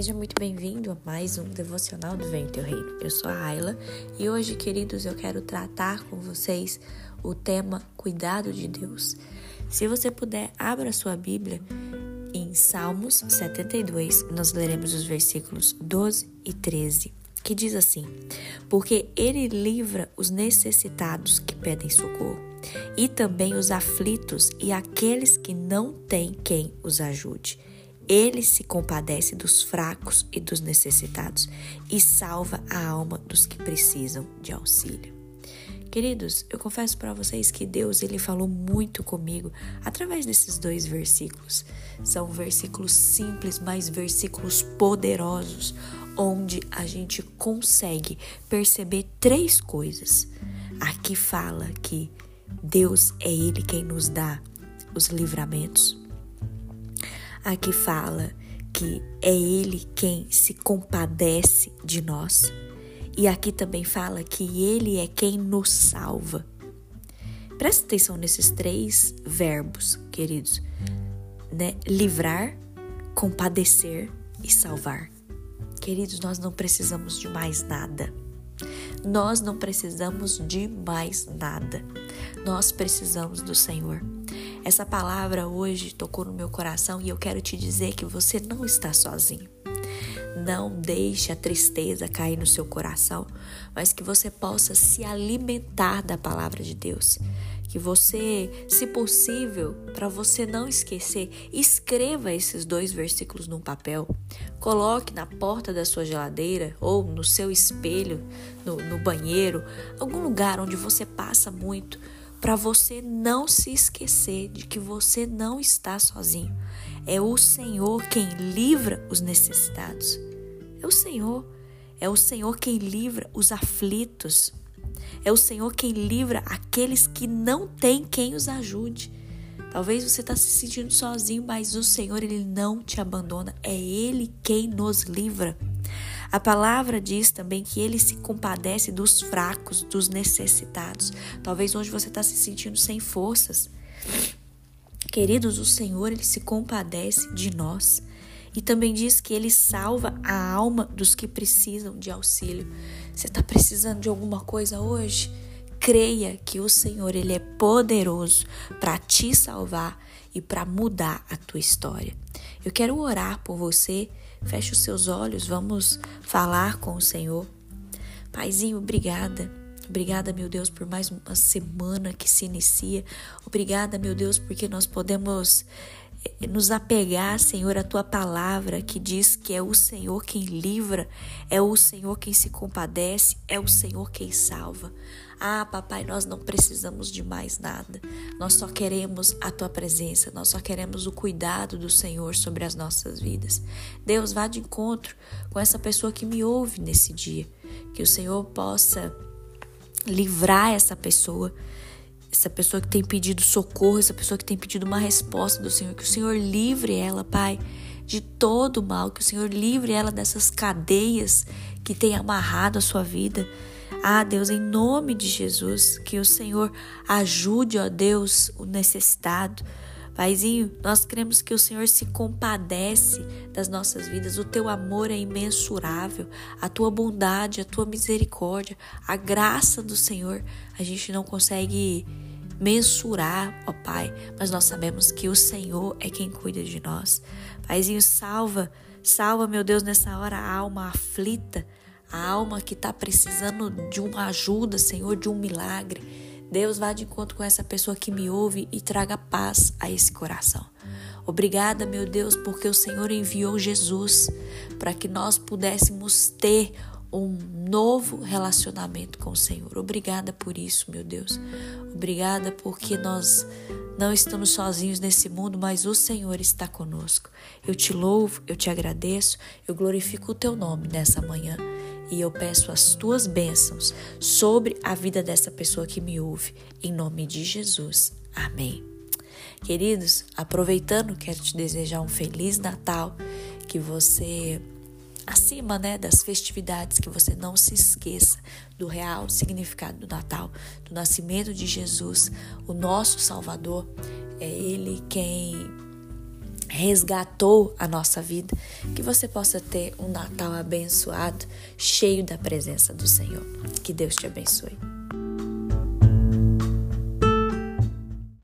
Seja muito bem-vindo a mais um devocional do Vem Teu Reino. Eu sou a Ayla e hoje, queridos, eu quero tratar com vocês o tema Cuidado de Deus. Se você puder, abra sua Bíblia em Salmos 72, nós leremos os versículos 12 e 13, que diz assim: Porque Ele livra os necessitados que pedem socorro, e também os aflitos e aqueles que não têm quem os ajude. Ele se compadece dos fracos e dos necessitados e salva a alma dos que precisam de auxílio. Queridos, eu confesso para vocês que Deus ele falou muito comigo através desses dois versículos. São versículos simples, mas versículos poderosos, onde a gente consegue perceber três coisas. Aqui fala que Deus é ele quem nos dá os livramentos, Aqui fala que é Ele quem se compadece de nós. E aqui também fala que Ele é quem nos salva. Presta atenção nesses três verbos, queridos: né? livrar, compadecer e salvar. Queridos, nós não precisamos de mais nada. Nós não precisamos de mais nada. Nós precisamos do Senhor. Essa palavra hoje tocou no meu coração e eu quero te dizer que você não está sozinho. Não deixe a tristeza cair no seu coração, mas que você possa se alimentar da palavra de Deus. Que você, se possível, para você não esquecer, escreva esses dois versículos num papel. Coloque na porta da sua geladeira ou no seu espelho, no, no banheiro, algum lugar onde você passa muito para você não se esquecer de que você não está sozinho. É o Senhor quem livra os necessitados. É o Senhor. É o Senhor quem livra os aflitos. É o Senhor quem livra aqueles que não têm quem os ajude. Talvez você está se sentindo sozinho, mas o Senhor ele não te abandona. É Ele quem nos livra. A palavra diz também que ele se compadece dos fracos, dos necessitados. Talvez hoje você está se sentindo sem forças. Queridos, o Senhor ele se compadece de nós. E também diz que ele salva a alma dos que precisam de auxílio. Você está precisando de alguma coisa hoje? Creia que o Senhor ele é poderoso para te salvar e para mudar a tua história. Eu quero orar por você Feche os seus olhos, vamos falar com o Senhor. Paizinho, obrigada. Obrigada, meu Deus, por mais uma semana que se inicia. Obrigada, meu Deus, porque nós podemos nos apegar, Senhor, à tua palavra que diz que é o Senhor quem livra, é o Senhor quem se compadece, é o Senhor quem salva. Ah, papai, nós não precisamos de mais nada. Nós só queremos a tua presença, nós só queremos o cuidado do Senhor sobre as nossas vidas. Deus, vá de encontro com essa pessoa que me ouve nesse dia. Que o Senhor possa livrar essa pessoa essa pessoa que tem pedido socorro, essa pessoa que tem pedido uma resposta do Senhor, que o Senhor livre ela, Pai, de todo o mal, que o Senhor livre ela dessas cadeias que tem amarrado a sua vida. Ah, Deus, em nome de Jesus, que o Senhor ajude, ó Deus, o necessitado. Paizinho, nós cremos que o Senhor se compadece das nossas vidas. O teu amor é imensurável, a tua bondade, a tua misericórdia, a graça do Senhor, a gente não consegue mensurar, ó Pai, mas nós sabemos que o Senhor é quem cuida de nós. Paizinho, salva, salva, meu Deus, nessa hora a alma aflita a alma que está precisando de uma ajuda, Senhor, de um milagre. Deus vá de encontro com essa pessoa que me ouve e traga paz a esse coração. Obrigada, meu Deus, porque o Senhor enviou Jesus para que nós pudéssemos ter um novo relacionamento com o Senhor. Obrigada por isso, meu Deus. Obrigada porque nós não estamos sozinhos nesse mundo, mas o Senhor está conosco. Eu te louvo, eu te agradeço, eu glorifico o teu nome nessa manhã e eu peço as tuas bênçãos sobre a vida dessa pessoa que me ouve, em nome de Jesus. Amém. Queridos, aproveitando, quero te desejar um feliz Natal, que você acima, né, das festividades, que você não se esqueça do real significado do Natal, do nascimento de Jesus, o nosso Salvador. É ele quem resgatou a nossa vida, que você possa ter um Natal abençoado, cheio da presença do Senhor. Que Deus te abençoe.